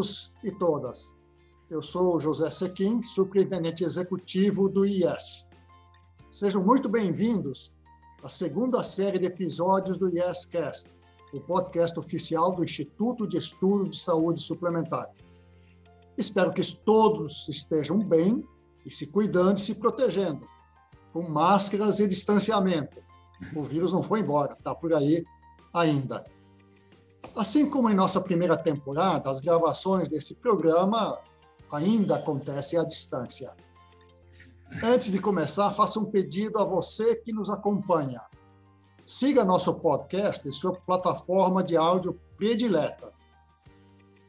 Todos e todas. Eu sou José Sequim, superintendente executivo do IES. Sejam muito bem-vindos à segunda série de episódios do IEScast, o podcast oficial do Instituto de Estudo de Saúde Suplementar. Espero que todos estejam bem e se cuidando e se protegendo, com máscaras e distanciamento. O vírus não foi embora, está por aí ainda. Assim como em nossa primeira temporada, as gravações desse programa ainda acontecem à distância. Antes de começar, faço um pedido a você que nos acompanha. Siga nosso podcast em sua plataforma de áudio predileta.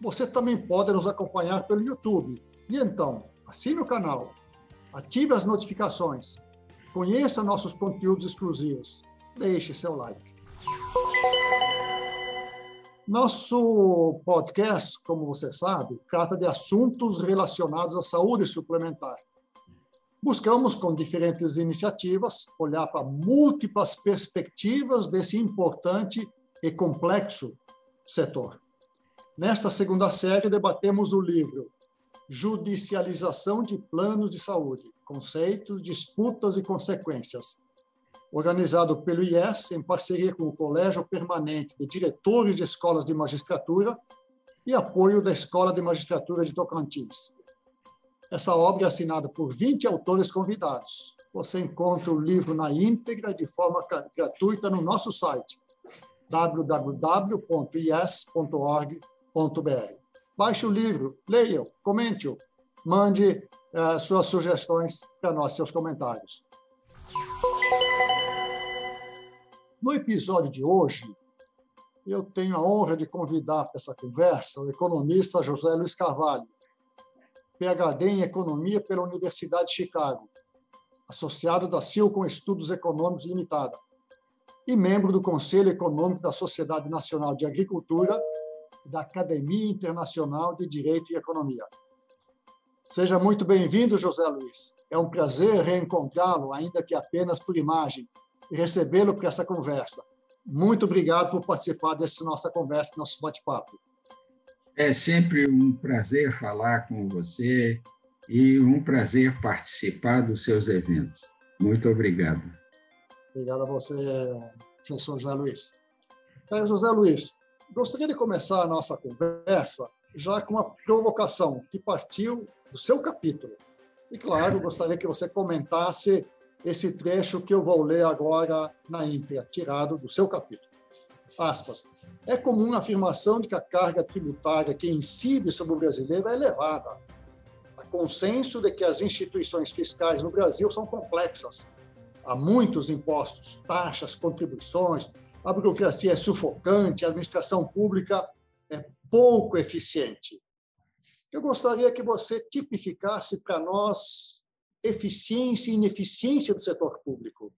Você também pode nos acompanhar pelo YouTube. E então, assine o canal, ative as notificações, conheça nossos conteúdos exclusivos, deixe seu like. Nosso podcast, como você sabe, trata de assuntos relacionados à saúde suplementar. Buscamos, com diferentes iniciativas, olhar para múltiplas perspectivas desse importante e complexo setor. Nesta segunda série, debatemos o livro Judicialização de Planos de Saúde: Conceitos, Disputas e Consequências, organizado pelo IES, em parceria com o Colégio Permanente de Diretores de Escolas de Magistratura e apoio da Escola de Magistratura de Tocantins. Essa obra é assinada por 20 autores convidados. Você encontra o livro na íntegra, de forma gratuita, no nosso site www.ies.org.br. Baixe o livro, leia-o, comente-o, mande uh, suas sugestões para nós, seus comentários. No episódio de hoje, eu tenho a honra de convidar para essa conversa o economista José Luiz Carvalho, PhD em Economia pela Universidade de Chicago, associado da Silcom Estudos Econômicos Limitada e membro do Conselho Econômico da Sociedade Nacional de Agricultura e da Academia Internacional de Direito e Economia. Seja muito bem-vindo, José Luiz. É um prazer reencontrá-lo, ainda que apenas por imagem, e recebê-lo para essa conversa. Muito obrigado por participar dessa nossa conversa, nosso bate-papo. É sempre um prazer falar com você e um prazer participar dos seus eventos. Muito obrigado. Obrigado a você, professor José Luiz. Caro José Luiz, gostaria de começar a nossa conversa já com uma provocação que partiu do seu capítulo. E, claro, gostaria que você comentasse esse trecho que eu vou ler agora na íntegra, tirado do seu capítulo. Aspas. É comum a afirmação de que a carga tributária que incide sobre o brasileiro é elevada. Há consenso de que as instituições fiscais no Brasil são complexas. Há muitos impostos, taxas, contribuições, a burocracia é sufocante, a administração pública é pouco eficiente. Eu gostaria que você tipificasse para nós eficiência e ineficiência do setor público.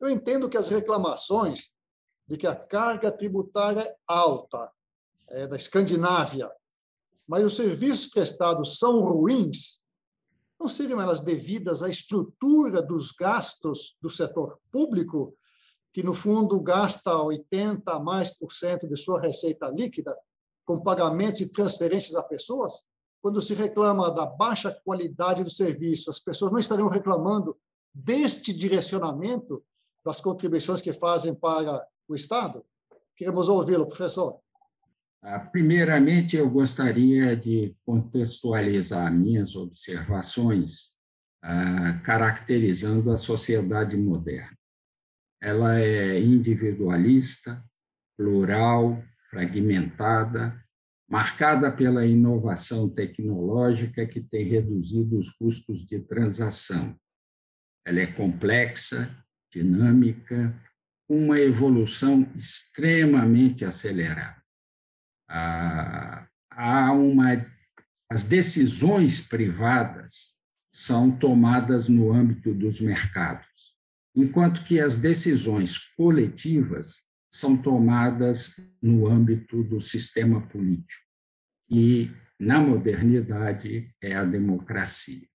Eu entendo que as reclamações de que a carga tributária é alta, é da Escandinávia, mas os serviços prestados são ruins, não seriam elas devidas à estrutura dos gastos do setor público, que no fundo gasta 80 a mais por cento de sua receita líquida com pagamentos e transferências a pessoas? Quando se reclama da baixa qualidade do serviço, as pessoas não estariam reclamando deste direcionamento das contribuições que fazem para o Estado? Queremos ouvi-lo, professor. Ah, primeiramente, eu gostaria de contextualizar minhas observações ah, caracterizando a sociedade moderna. Ela é individualista, plural, fragmentada, marcada pela inovação tecnológica que tem reduzido os custos de transação. Ela é complexa, dinâmica, uma evolução extremamente acelerada. Há uma, as decisões privadas são tomadas no âmbito dos mercados, enquanto que as decisões coletivas são tomadas no âmbito do sistema político, e na modernidade é a democracia.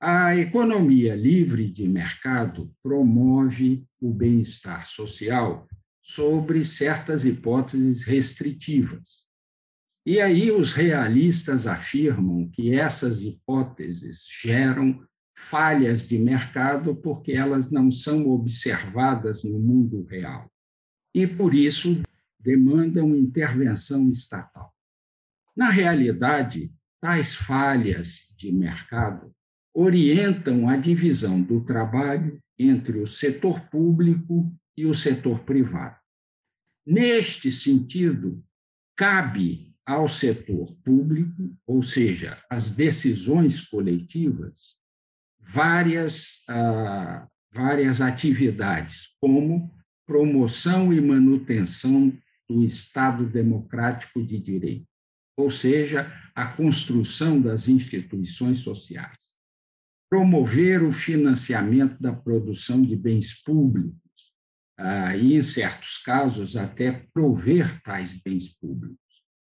A economia livre de mercado promove o bem-estar social sobre certas hipóteses restritivas. E aí os realistas afirmam que essas hipóteses geram falhas de mercado porque elas não são observadas no mundo real. E, por isso, demandam intervenção estatal. Na realidade, tais falhas de mercado orientam a divisão do trabalho entre o setor público e o setor privado. Neste sentido, cabe ao setor público, ou seja, as decisões coletivas, várias, ah, várias atividades, como promoção e manutenção do Estado democrático de direito, ou seja, a construção das instituições sociais. Promover o financiamento da produção de bens públicos, ah, e, em certos casos, até prover tais bens públicos.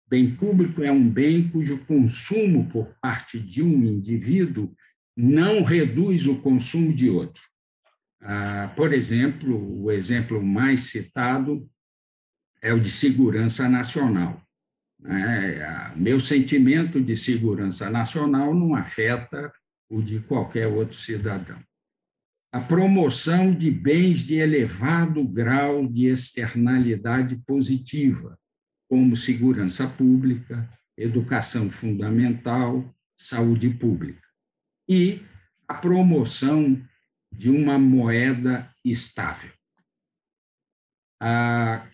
Bem público é um bem cujo consumo por parte de um indivíduo não reduz o consumo de outro. Ah, por exemplo, o exemplo mais citado é o de segurança nacional. Né? Meu sentimento de segurança nacional não afeta o de qualquer outro cidadão. A promoção de bens de elevado grau de externalidade positiva, como segurança pública, educação fundamental, saúde pública. E a promoção de uma moeda estável. Ah,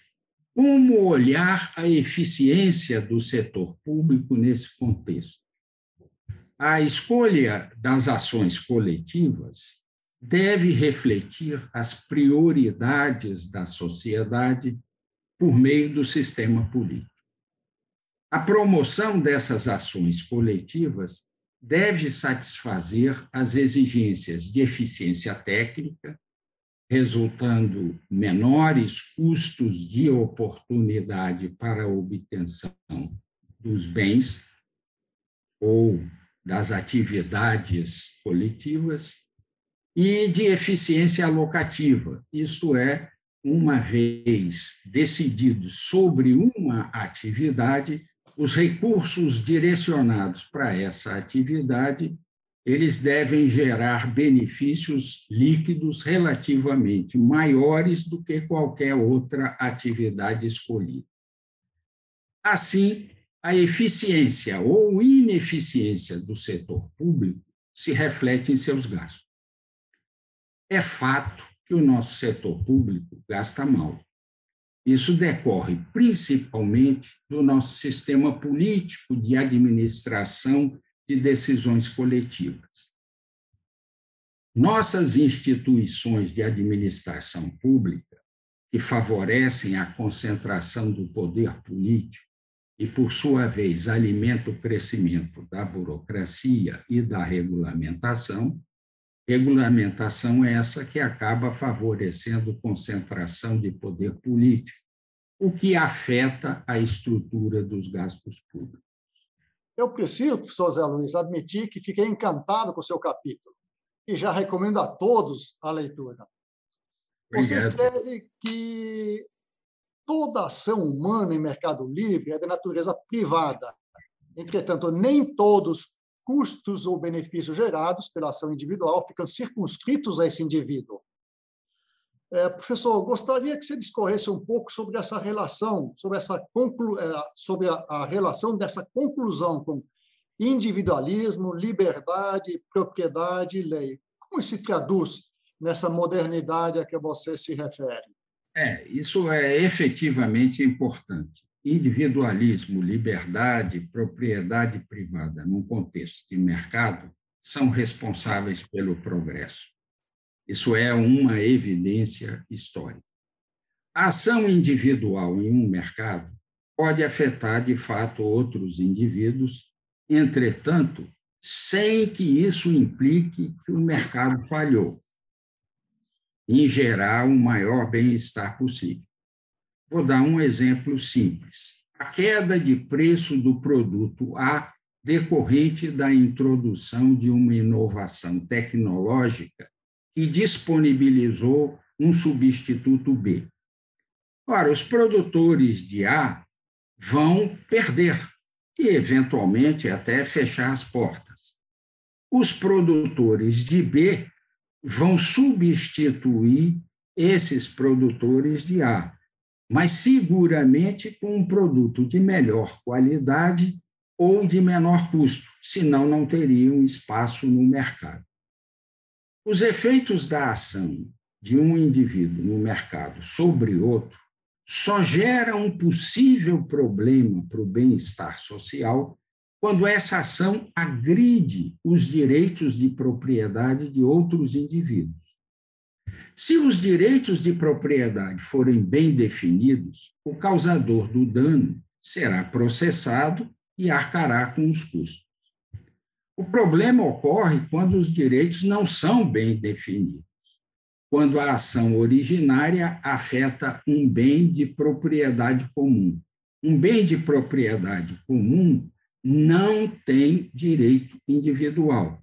como olhar a eficiência do setor público nesse contexto? A escolha das ações coletivas deve refletir as prioridades da sociedade por meio do sistema político. A promoção dessas ações coletivas deve satisfazer as exigências de eficiência técnica, resultando menores custos de oportunidade para a obtenção dos bens ou das atividades coletivas e de eficiência alocativa, isto é, uma vez decidido sobre uma atividade, os recursos direcionados para essa atividade, eles devem gerar benefícios líquidos relativamente maiores do que qualquer outra atividade escolhida. Assim, a eficiência ou ineficiência do setor público se reflete em seus gastos. É fato que o nosso setor público gasta mal. Isso decorre principalmente do nosso sistema político de administração de decisões coletivas. Nossas instituições de administração pública, que favorecem a concentração do poder político e, por sua vez, alimentam o crescimento da burocracia e da regulamentação, Regulamentação é essa que acaba favorecendo concentração de poder político, o que afeta a estrutura dos gastos públicos. Eu preciso, professor Zé Luiz, admitir que fiquei encantado com o seu capítulo e já recomendo a todos a leitura. Obrigado. Você escreve que toda ação humana em mercado livre é de natureza privada. Entretanto, nem todos custos ou benefícios gerados pela ação individual ficam circunscritos a esse indivíduo. É, professor, gostaria que você discorresse um pouco sobre essa relação, sobre, essa conclu... É, sobre a, a relação dessa conclusão com individualismo, liberdade, propriedade e lei. Como se traduz nessa modernidade a que você se refere? É, isso é efetivamente importante individualismo, liberdade, propriedade privada num contexto de mercado são responsáveis pelo progresso. Isso é uma evidência histórica. A ação individual em um mercado pode afetar, de fato, outros indivíduos, entretanto, sem que isso implique que o mercado falhou em gerar o maior bem-estar possível. Vou dar um exemplo simples. A queda de preço do produto A decorrente da introdução de uma inovação tecnológica que disponibilizou um substituto B. Ora, os produtores de A vão perder, e, eventualmente, até fechar as portas. Os produtores de B vão substituir esses produtores de A, mas seguramente com um produto de melhor qualidade ou de menor custo, senão não teriam espaço no mercado. Os efeitos da ação de um indivíduo no mercado sobre outro só geram um possível problema para o bem-estar social quando essa ação agride os direitos de propriedade de outros indivíduos. Se os direitos de propriedade forem bem definidos, o causador do dano será processado e arcará com os custos. O problema ocorre quando os direitos não são bem definidos, quando a ação originária afeta um bem de propriedade comum. Um bem de propriedade comum não tem direito individual.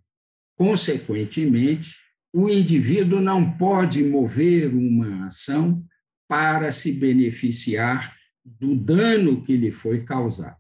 Consequentemente, o indivíduo não pode mover uma ação para se beneficiar do dano que lhe foi causado.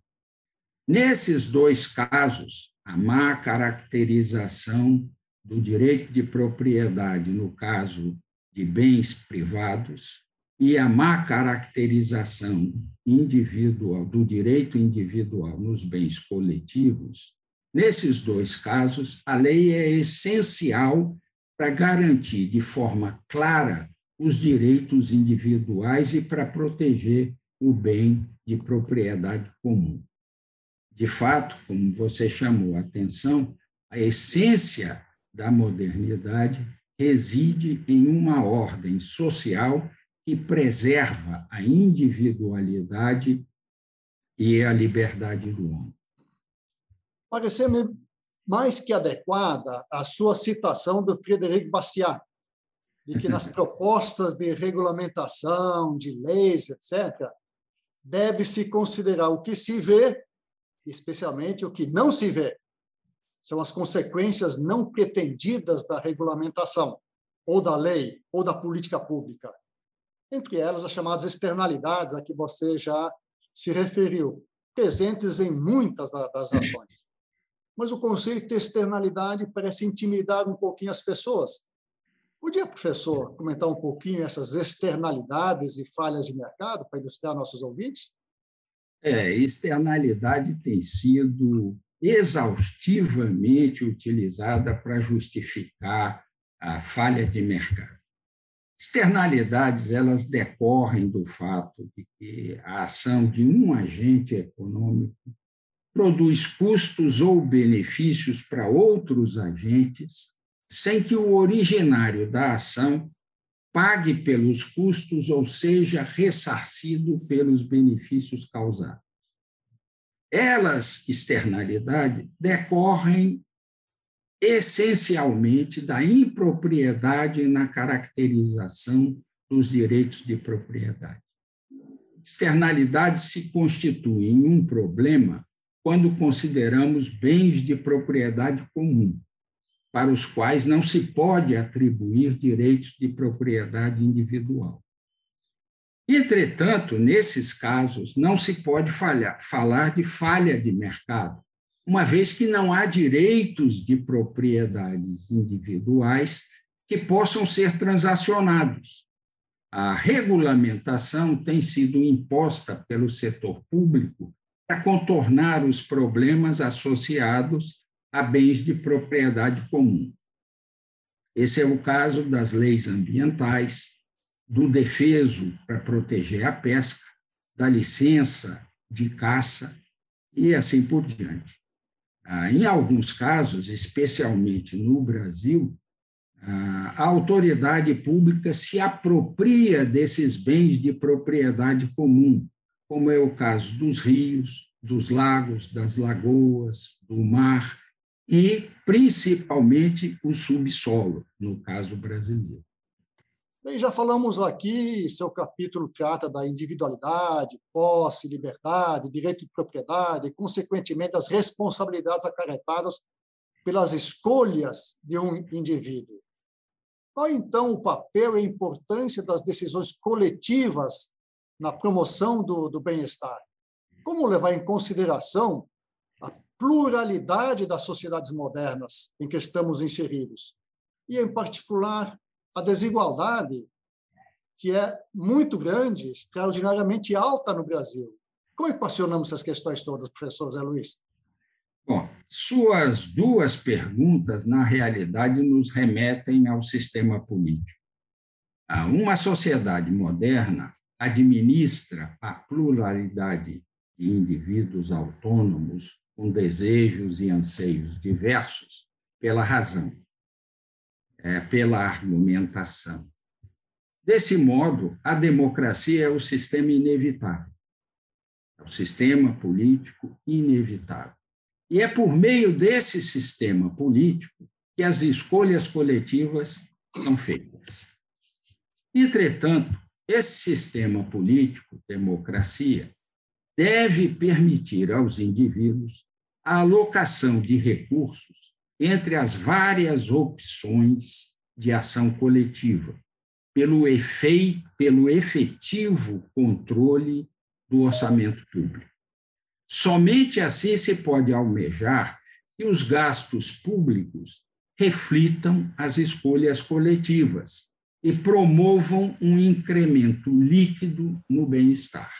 Nesses dois casos, a má caracterização do direito de propriedade, no caso de bens privados, e a má caracterização individual do direito individual nos bens coletivos, nesses dois casos, a lei é essencial para garantir de forma clara os direitos individuais e para proteger o bem de propriedade comum. De fato, como você chamou a atenção, a essência da modernidade reside em uma ordem social que preserva a individualidade e a liberdade do homem. Pareceu-me mais que adequada a sua citação do Frederic Bastiat, de que nas propostas de regulamentação, de leis, etc., deve-se considerar o que se vê, especialmente o que não se vê. São as consequências não pretendidas da regulamentação, ou da lei, ou da política pública entre elas as chamadas externalidades, a que você já se referiu, presentes em muitas das ações. Mas o conceito de externalidade parece intimidar um pouquinho as pessoas. Podia, professor, comentar um pouquinho essas externalidades e falhas de mercado para ilustrar nossos ouvintes? É, externalidade tem sido exaustivamente utilizada para justificar a falha de mercado. Externalidades, elas decorrem do fato de que a ação de um agente econômico produz custos ou benefícios para outros agentes, sem que o originário da ação pague pelos custos ou seja ressarcido pelos benefícios causados. Elas, externalidade, decorrem essencialmente da impropriedade na caracterização dos direitos de propriedade. Externalidade se constitui em um problema quando consideramos bens de propriedade comum, para os quais não se pode atribuir direitos de propriedade individual. Entretanto, nesses casos, não se pode falhar, falar de falha de mercado, uma vez que não há direitos de propriedades individuais que possam ser transacionados. A regulamentação tem sido imposta pelo setor público para contornar os problemas associados a bens de propriedade comum. Esse é o caso das leis ambientais, do defeso para proteger a pesca, da licença de caça e assim por diante. Ah, em alguns casos, especialmente no Brasil, ah, a autoridade pública se apropria desses bens de propriedade comum, como é o caso dos rios, dos lagos, das lagoas, do mar e, principalmente, o subsolo, no caso brasileiro. Bem, já falamos aqui, seu capítulo trata da individualidade, posse, liberdade, direito de propriedade, e, consequentemente, as responsabilidades acarretadas pelas escolhas de um indivíduo. Qual, então, o papel e a importância das decisões coletivas na promoção do, do bem-estar? Como levar em consideração pluralidade das sociedades modernas em que estamos inseridos, e, em particular, a desigualdade, que é muito grande, extraordinariamente alta no Brasil. Como equacionamos essas questões todas, professor Zé Luiz? Bom, suas duas perguntas, na realidade, nos remetem ao sistema político. Uma sociedade moderna administra a pluralidade de indivíduos autônomos com desejos e anseios diversos pela razão, é, pela argumentação. Desse modo, a democracia é o sistema inevitável, é o sistema político inevitável. E é por meio desse sistema político que as escolhas coletivas são feitas. Entretanto, esse sistema político, democracia, deve permitir aos indivíduos a alocação de recursos entre as várias opções de ação coletiva, pelo, efeito, pelo efetivo controle do orçamento público. Somente assim se pode almejar que os gastos públicos reflitam as escolhas coletivas e promovam um incremento líquido no bem-estar.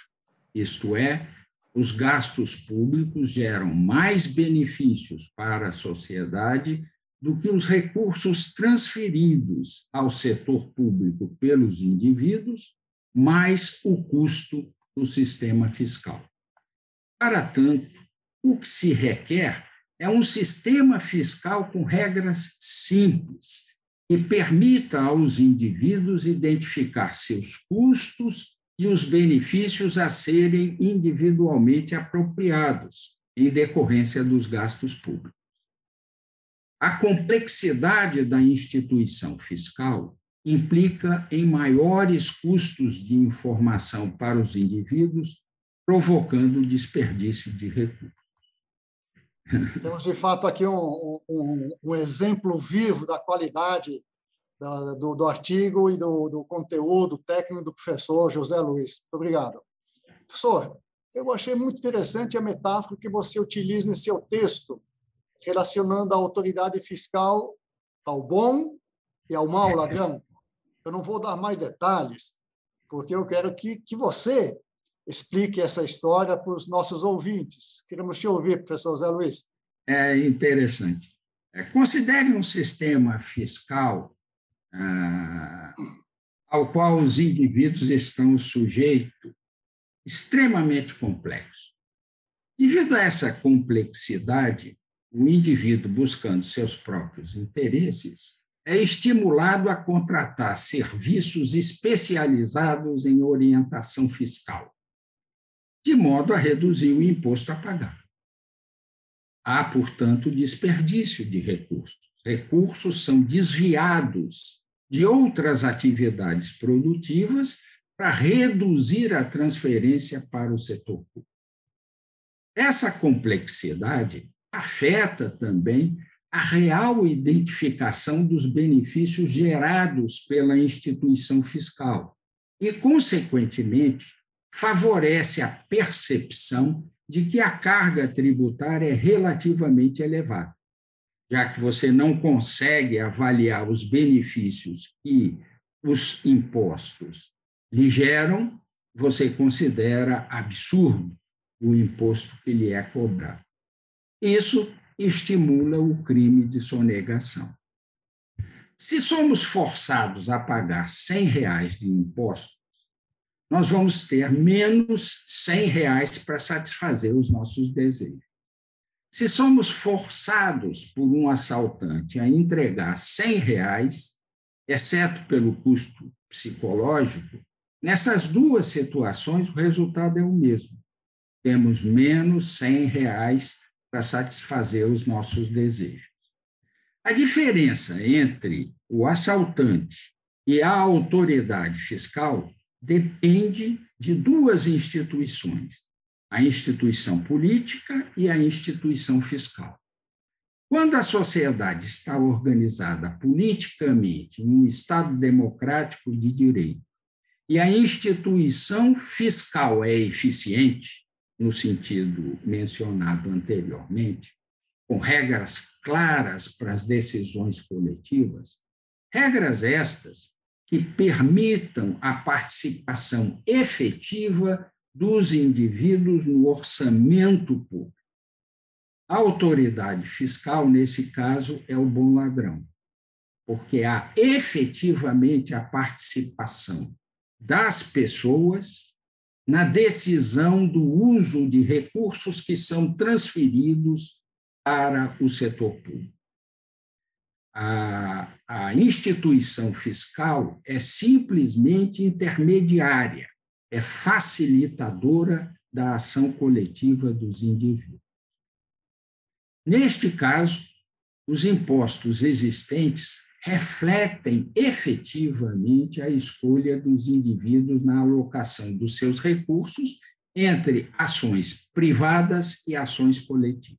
Isto é, os gastos públicos geram mais benefícios para a sociedade do que os recursos transferidos ao setor público pelos indivíduos, mais o custo do sistema fiscal. Para tanto, o que se requer é um sistema fiscal com regras simples, que permita aos indivíduos identificar seus custos e os benefícios a serem individualmente apropriados em decorrência dos gastos públicos. A complexidade da instituição fiscal implica em maiores custos de informação para os indivíduos, provocando desperdício de recursos. Temos, de fato, aqui um, um, um exemplo vivo da qualidade da, do, do, artigo e do, do, conteúdo técnico do professor José Luiz. Muito obrigado. Professor, eu achei muito interessante a metáfora que você utiliza em seu texto, relacionando a autoridade fiscal ao bom e ao mau ladrão. Eu não vou dar mais detalhes, porque eu quero que, que você explique essa história para os nossos ouvintes. Queremos te ouvir, professor Zé Luiz. É interessante. É, considere um sistema fiscal ah, ao qual os indivíduos estão sujeitos extremamente complexo. Devido a essa complexidade, o indivíduo buscando seus próprios interesses é estimulado a contratar serviços especializados em orientação fiscal, de modo a reduzir o imposto a pagar. Há, portanto, desperdício de recursos. Recursos são desviados de outras atividades produtivas para reduzir a transferência para o setor público. Essa complexidade afeta também a real identificação dos benefícios gerados pela instituição fiscal e, consequentemente, favorece a percepção de que a carga tributária é relativamente elevada, já que você não consegue avaliar os benefícios que os impostos lhe geram, você considera absurdo o imposto que lhe é cobrado. Isso estimula o crime de sonegação. Se somos forçados a pagar R$ reais de impostos, nós vamos ter menos R$ reais para satisfazer os nossos desejos. Se somos forçados por um assaltante a entregar R$ reais, exceto pelo custo psicológico, nessas duas situações o resultado é o mesmo. Temos menos R$ reais para satisfazer os nossos desejos. A diferença entre o assaltante e a autoridade fiscal depende de duas instituições: a instituição política e a instituição fiscal. Quando a sociedade está organizada politicamente em um Estado democrático de direito e a instituição fiscal é eficiente, no sentido mencionado anteriormente, com regras claras para as decisões coletivas, regras estas que permitam a participação efetiva dos indivíduos no orçamento público. A autoridade fiscal, nesse caso, é o bom ladrão, porque há efetivamente a participação das pessoas na decisão do uso de recursos que são transferidos para o setor público. A, a instituição fiscal é simplesmente intermediária, é facilitadora da ação coletiva dos indivíduos. Neste caso, os impostos existentes refletem efetivamente a escolha dos indivíduos na alocação dos seus recursos entre ações privadas e ações coletivas.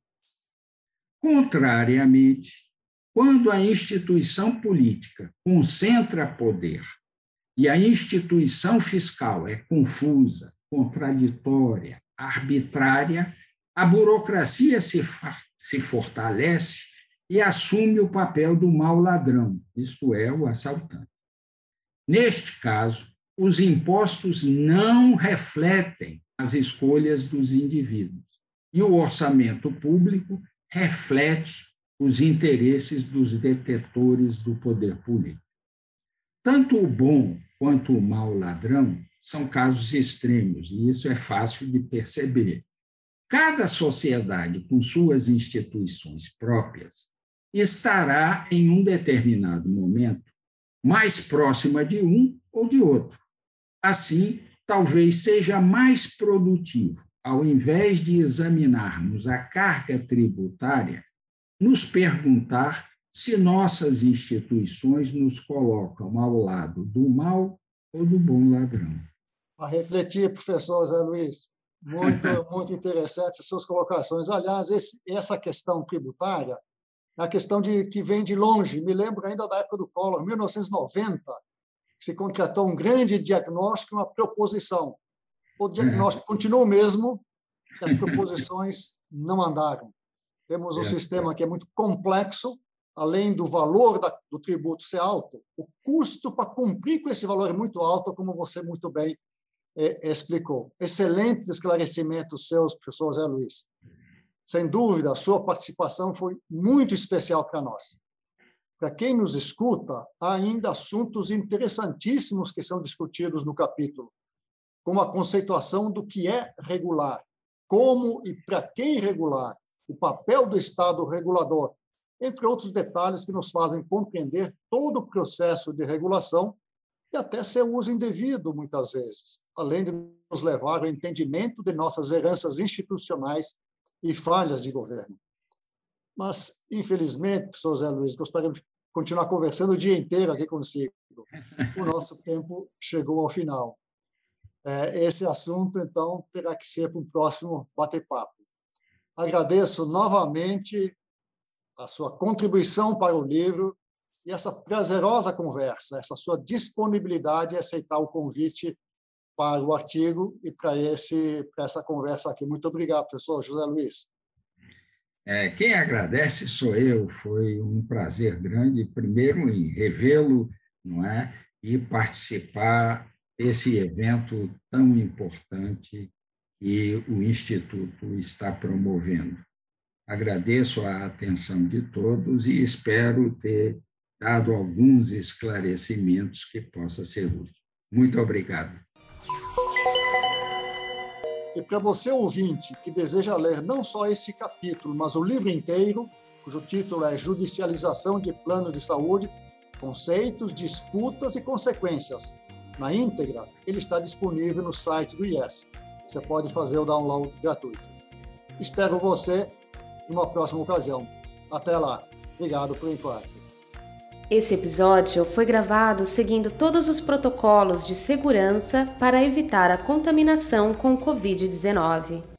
Contrariamente, quando a instituição política concentra poder e a instituição fiscal é confusa, contraditória, arbitrária, a burocracia se, se fortalece e assume o papel do mau ladrão, isto é, o assaltante. Neste caso, os impostos não refletem as escolhas dos indivíduos e o orçamento público reflete os interesses dos detetores do poder político. Tanto o bom quanto o mau ladrão são casos extremos, e isso é fácil de perceber. Cada sociedade, com suas instituições próprias, estará em um determinado momento mais próxima de um ou de outro. Assim, talvez seja mais produtivo, ao invés de examinarmos a carga tributária, nos perguntar se nossas instituições nos colocam ao lado do mal ou do bom ladrão. A refletir, professor Zé Luiz. Muito, muito interessante as suas colocações. Aliás, esse, essa questão tributária a questão de que vem de longe. Me lembro ainda da época do Collor, 1990, se contratou um grande diagnóstico e uma proposição. O diagnóstico uhum. continuou o mesmo, as proposições não andaram. Temos um é, sistema que é muito complexo, além do valor da, do tributo ser alto, o custo para cumprir com esse valor é muito alto, como você muito bem é, explicou. Excelentes esclarecimentos seus, professor Zé Luiz. Sem dúvida, a sua participação foi muito especial para nós. Para quem nos escuta, há ainda assuntos interessantíssimos que são discutidos no capítulo, como a conceituação do que é regular, como e para quem regular, o papel do Estado regulador, entre outros detalhes que nos fazem compreender todo o processo de regulação e até seu uso indevido, muitas vezes, além de nos levar ao entendimento de nossas heranças institucionais e falhas de governo. Mas, infelizmente, professor Zé Luiz, gostaríamos de continuar conversando o dia inteiro aqui consigo. O nosso tempo chegou ao final. É, esse assunto, então, terá que ser para um próximo bate-papo. Agradeço novamente a sua contribuição para o livro e essa prazerosa conversa, essa sua disponibilidade em aceitar o convite para o artigo e para esse para essa conversa aqui. Muito obrigado, professor José Luiz. É, quem agradece sou eu. Foi um prazer grande, primeiro em revê-lo, não é, e participar desse evento tão importante que o Instituto está promovendo. Agradeço a atenção de todos e espero ter dado alguns esclarecimentos que possa ser útil. Muito obrigado. E para você ouvinte que deseja ler não só esse capítulo, mas o livro inteiro, cujo título é Judicialização de Planos de Saúde, Conceitos, Disputas e Consequências, na íntegra, ele está disponível no site do IES. Você pode fazer o download gratuito. Espero você numa próxima ocasião. Até lá. Obrigado por enquanto. Esse episódio foi gravado seguindo todos os protocolos de segurança para evitar a contaminação com Covid-19.